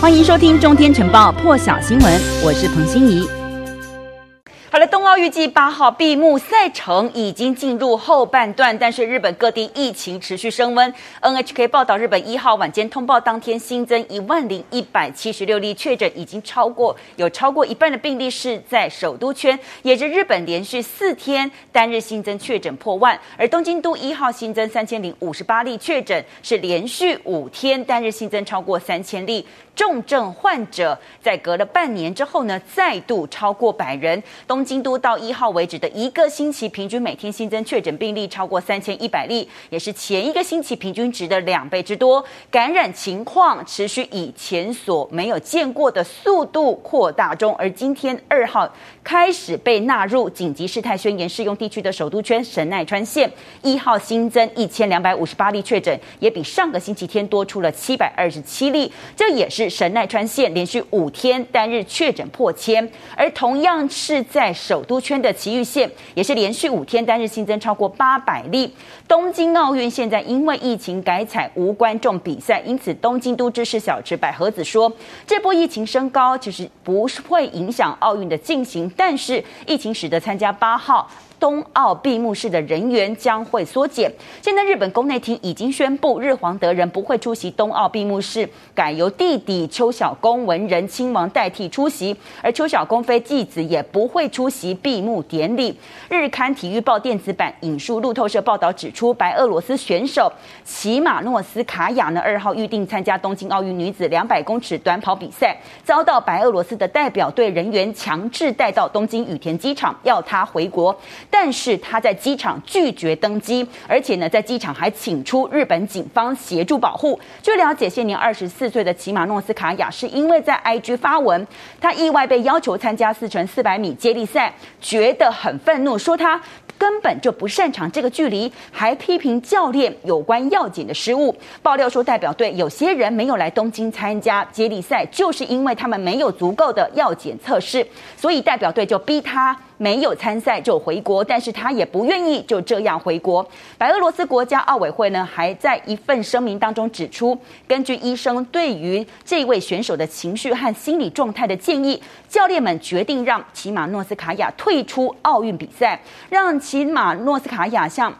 欢迎收听《中天晨报》破晓新闻，我是彭欣怡。好了，预计八号闭幕，赛程已经进入后半段，但是日本各地疫情持续升温。NHK 报道，日本一号晚间通报当天新增一万零一百七十六例确诊，已经超过有超过一半的病例是在首都圈，也是日本连续四天单日新增确诊破万。而东京都一号新增三千零五十八例确诊，是连续五天单日新增超过三千例。重症患者在隔了半年之后呢，再度超过百人。东京都到一号为止的一个星期，平均每天新增确诊病例超过三千一百例，也是前一个星期平均值的两倍之多。感染情况持续以前所没有见过的速度扩大中。而今天二号开始被纳入紧急事态宣言适用地区的首都圈神奈川县，一号新增一千两百五十八例确诊，也比上个星期天多出了七百二十七例。这也是。神奈川县连续五天单日确诊破千，而同样是在首都圈的埼玉县，也是连续五天单日新增超过八百例。东京奥运现在因为疫情改采无观众比赛，因此东京都知事小池百合子说，这波疫情升高其实不会影响奥运的进行，但是疫情使得参加八号。冬奥闭幕式的人员将会缩减。现在日本宫内厅已经宣布，日皇德仁不会出席冬奥闭幕式，改由弟弟秋小宫文仁亲王代替出席，而秋小宫妃纪子也不会出席闭幕典礼。日刊体育报电子版引述路透社报道指出，白俄罗斯选手齐马诺斯卡娅呢，二号预定参加东京奥运女子两百公尺短跑比赛，遭到白俄罗斯的代表队人员强制带到东京羽田机场，要她回国。但是他在机场拒绝登机，而且呢，在机场还请出日本警方协助保护。据了解，现年二十四岁的齐马诺斯卡娅是因为在 IG 发文，他意外被要求参加四乘四百米接力赛，觉得很愤怒，说他根本就不擅长这个距离，还批评教练有关药检的失误。爆料说，代表队有些人没有来东京参加接力赛，就是因为他们没有足够的药检测试，所以代表队就逼他。没有参赛就回国，但是他也不愿意就这样回国。白俄罗斯国家奥委会呢，还在一份声明当中指出，根据医生对于这位选手的情绪和心理状态的建议，教练们决定让齐马诺斯卡娅退出奥运比赛，让齐马诺斯卡娅向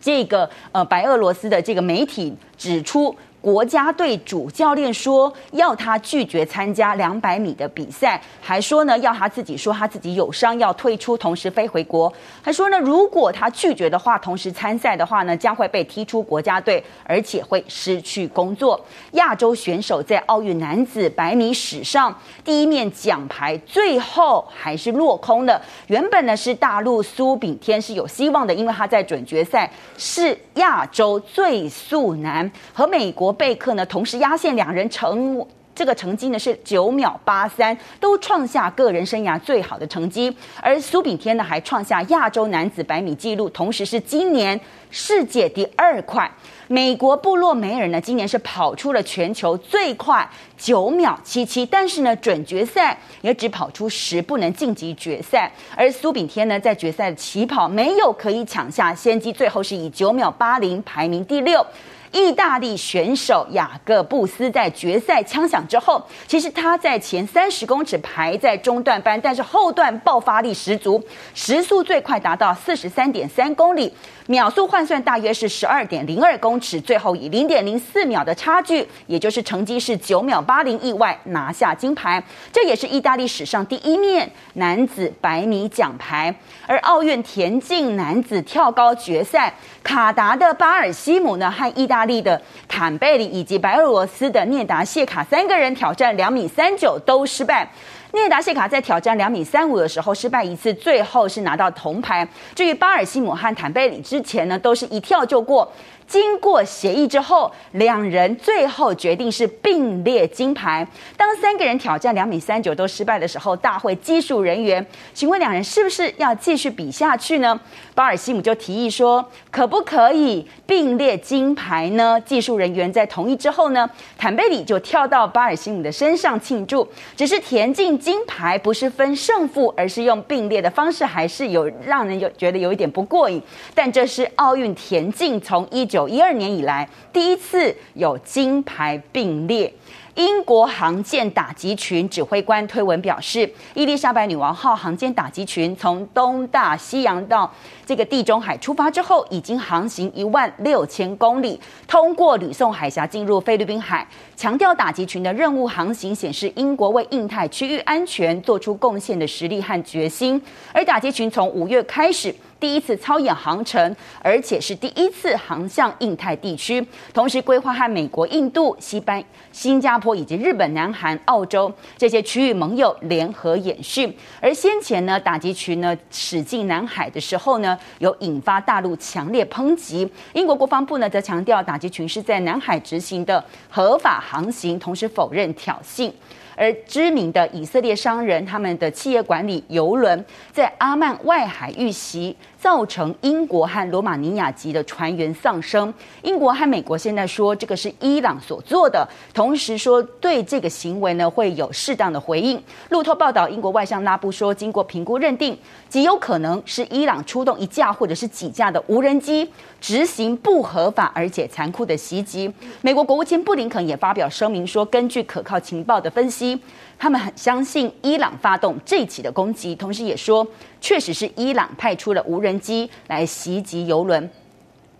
这个呃白俄罗斯的这个媒体指出。国家队主教练说要他拒绝参加两百米的比赛，还说呢要他自己说他自己有伤要退出，同时飞回国。还说呢如果他拒绝的话，同时参赛的话呢将会被踢出国家队，而且会失去工作。亚洲选手在奥运男子百米史上第一面奖牌，最后还是落空了。原本呢是大陆苏炳添是有希望的，因为他在准决赛是亚洲最速男，和美国。贝克呢，同时压线，两人成这个成绩呢是九秒八三，都创下个人生涯最好的成绩。而苏炳添呢，还创下亚洲男子百米纪录，同时是今年世界第二快。美国布洛梅尔呢，今年是跑出了全球最快九秒七七，但是呢，准决赛也只跑出十，不能晋级决赛。而苏炳添呢，在决赛的起跑没有可以抢下先机，最后是以九秒八零排名第六。意大利选手雅各布斯在决赛枪响之后，其实他在前三十公尺排在中段班，但是后段爆发力十足，时速最快达到四十三点三公里。秒速换算大约是十二点零二公尺，最后以零点零四秒的差距，也就是成绩是九秒八零，意外拿下金牌。这也是意大利史上第一面男子百米奖牌。而奥运田径男子跳高决赛，卡达的巴尔西姆呢和意大利的坦贝里以及白俄罗斯的聂达谢卡三个人挑战两米三九都失败。聂达谢卡在挑战两米三五的时候失败一次，最后是拿到铜牌。至于巴尔西姆和坦贝里之之前呢，都是一跳就过。经过协议之后，两人最后决定是并列金牌。当三个人挑战两米三九都失败的时候，大会技术人员请问两人是不是要继续比下去呢？巴尔西姆就提议说，可不可以并列金牌呢？技术人员在同意之后呢，坦贝里就跳到巴尔西姆的身上庆祝。只是田径金牌不是分胜负，而是用并列的方式，还是有让人有觉得有一点不过瘾。但这是奥运田径从一九九一二年以来，第一次有金牌并列。英国航舰打击群指挥官推文表示，伊丽莎白女王号航舰打击群从东大西洋到这个地中海出发之后，已经航行一万六千公里，通过吕宋海峡进入菲律宾海。强调打击群的任务航行显示英国为印太区域安全做出贡献的实力和决心。而打击群从五月开始。第一次操演航程，而且是第一次航向印太地区，同时规划和美国、印度、西班、新加坡以及日本、南韩、澳洲这些区域盟友联合演训。而先前呢，打击群呢驶进南海的时候呢，有引发大陆强烈抨击。英国国防部呢则强调，打击群是在南海执行的合法航行，同时否认挑衅。而知名的以色列商人，他们的企业管理游轮在阿曼外海遇袭。造成英国和罗马尼亚籍的船员丧生。英国和美国现在说这个是伊朗所做的，同时说对这个行为呢会有适当的回应。路透报道，英国外相拉布说，经过评估认定，极有可能是伊朗出动一架或者是几架的无人机执行不合法而且残酷的袭击。美国国务卿布林肯也发表声明说，根据可靠情报的分析。他们很相信伊朗发动这起的攻击，同时也说，确实是伊朗派出了无人机来袭击油轮，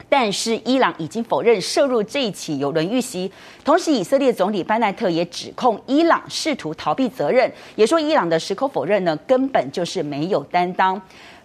但是伊朗已经否认涉入这一起油轮遇袭。同时，以色列总理班奈特也指控伊朗试图逃避责任，也说伊朗的矢口否认呢，根本就是没有担当。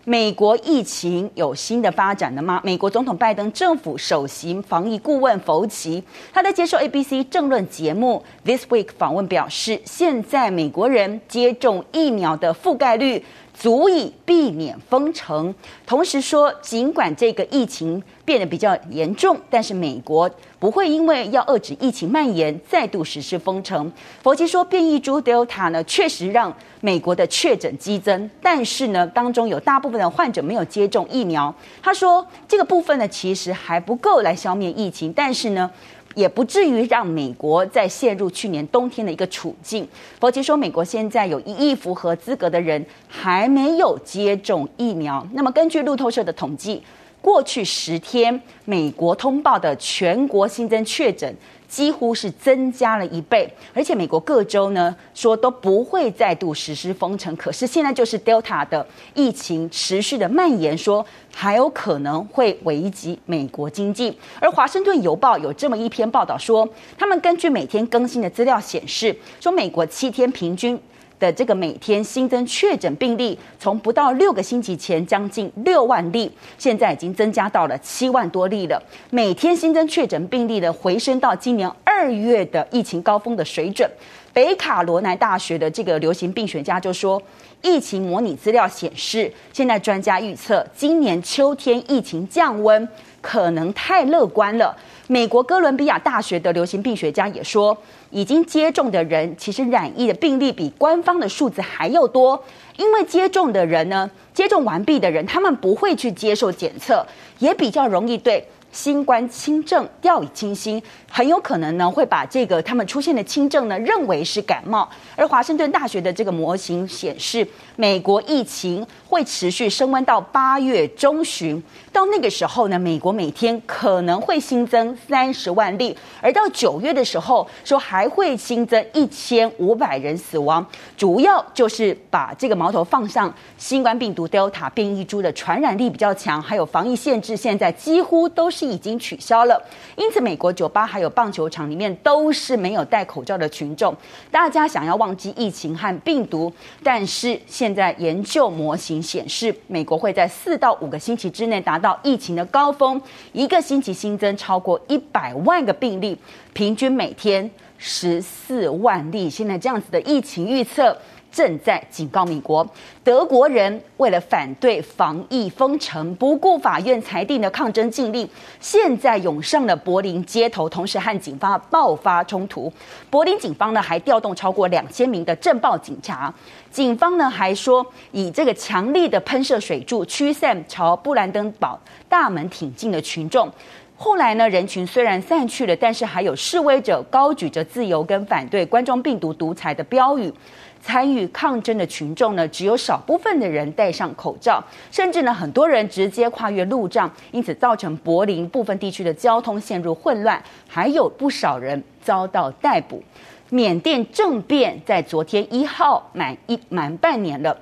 美国疫情有新的发展了吗？美国总统拜登政府首席防疫顾问弗奇，他在接受 ABC 政论节目 This Week 访问表示，现在美国人接种疫苗的覆盖率。足以避免封城。同时说，尽管这个疫情变得比较严重，但是美国不会因为要遏制疫情蔓延，再度实施封城。佛奇说，变异株 Delta 呢，确实让美国的确诊激增，但是呢，当中有大部分的患者没有接种疫苗。他说，这个部分呢，其实还不够来消灭疫情，但是呢。也不至于让美国再陷入去年冬天的一个处境。佛奇说，美国现在有一亿符合资格的人还没有接种疫苗。那么，根据路透社的统计，过去十天美国通报的全国新增确诊。几乎是增加了一倍，而且美国各州呢说都不会再度实施封城，可是现在就是 Delta 的疫情持续的蔓延，说还有可能会危及美国经济。而华盛顿邮报有这么一篇报道说，他们根据每天更新的资料显示，说美国七天平均。的这个每天新增确诊病例，从不到六个星期前将近六万例，现在已经增加到了七万多例了。每天新增确诊病例的回升到今年二月的疫情高峰的水准。北卡罗来纳大学的这个流行病学家就说，疫情模拟资料显示，现在专家预测今年秋天疫情降温可能太乐观了。美国哥伦比亚大学的流行病学家也说，已经接种的人其实染疫的病例比官方的数字还要多，因为接种的人呢，接种完毕的人，他们不会去接受检测，也比较容易对。新冠轻症掉以轻心，很有可能呢会把这个他们出现的轻症呢认为是感冒。而华盛顿大学的这个模型显示，美国疫情会持续升温到八月中旬，到那个时候呢，美国每天可能会新增三十万例，而到九月的时候说还会新增一千五百人死亡。主要就是把这个矛头放上新冠病毒 Delta 变异株的传染力比较强，还有防疫限制，现在几乎都是。已经取消了，因此美国酒吧还有棒球场里面都是没有戴口罩的群众。大家想要忘记疫情和病毒，但是现在研究模型显示，美国会在四到五个星期之内达到疫情的高峰，一个星期新增超过一百万个病例，平均每天十四万例。现在这样子的疫情预测。正在警告美国，德国人为了反对防疫封城，不顾法院裁定的抗争禁令，现在涌上了柏林街头，同时和警方爆发冲突。柏林警方呢还调动超过两千名的镇暴警察，警方呢还说以这个强力的喷射水柱驱散朝布兰登堡大门挺进的群众。后来呢，人群虽然散去了，但是还有示威者高举着自由跟反对冠状病毒独裁的标语。参与抗争的群众呢，只有少部分的人戴上口罩，甚至呢，很多人直接跨越路障，因此造成柏林部分地区的交通陷入混乱，还有不少人遭到逮捕。缅甸政变在昨天一号满一满半年了。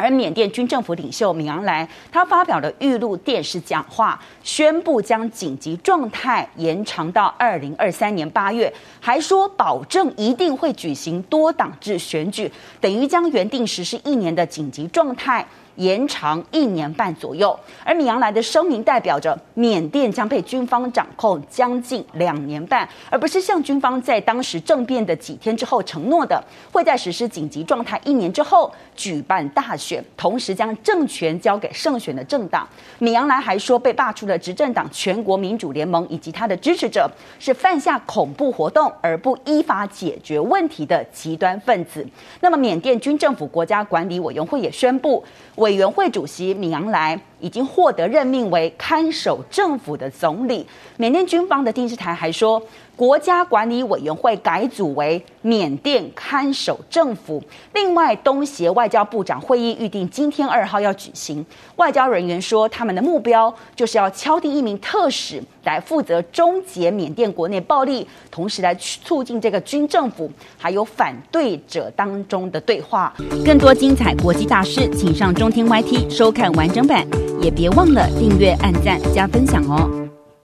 而缅甸军政府领袖敏昂莱，他发表了预录电视讲话，宣布将紧急状态延长到二零二三年八月，还说保证一定会举行多党制选举，等于将原定实施一年的紧急状态。延长一年半左右，而敏昂莱的声明代表着缅甸将被军方掌控将近两年半，而不是像军方在当时政变的几天之后承诺的，会在实施紧急状态一年之后举办大选，同时将政权交给胜选的政党。敏昂莱还说，被罢黜的执政党全国民主联盟以及他的支持者是犯下恐怖活动而不依法解决问题的极端分子。那么，缅甸军政府国家管理委员会也宣布，委委员会主席米昂莱。已经获得任命为看守政府的总理。缅甸军方的电视台还说，国家管理委员会改组为缅甸看守政府。另外，东协外交部长会议预定今天二号要举行。外交人员说，他们的目标就是要敲定一名特使来负责终结缅甸国内暴力，同时来促进这个军政府还有反对者当中的对话。更多精彩国际大事，请上中天 YT 收看完整版，也别忘了订阅、按赞、加分享哦。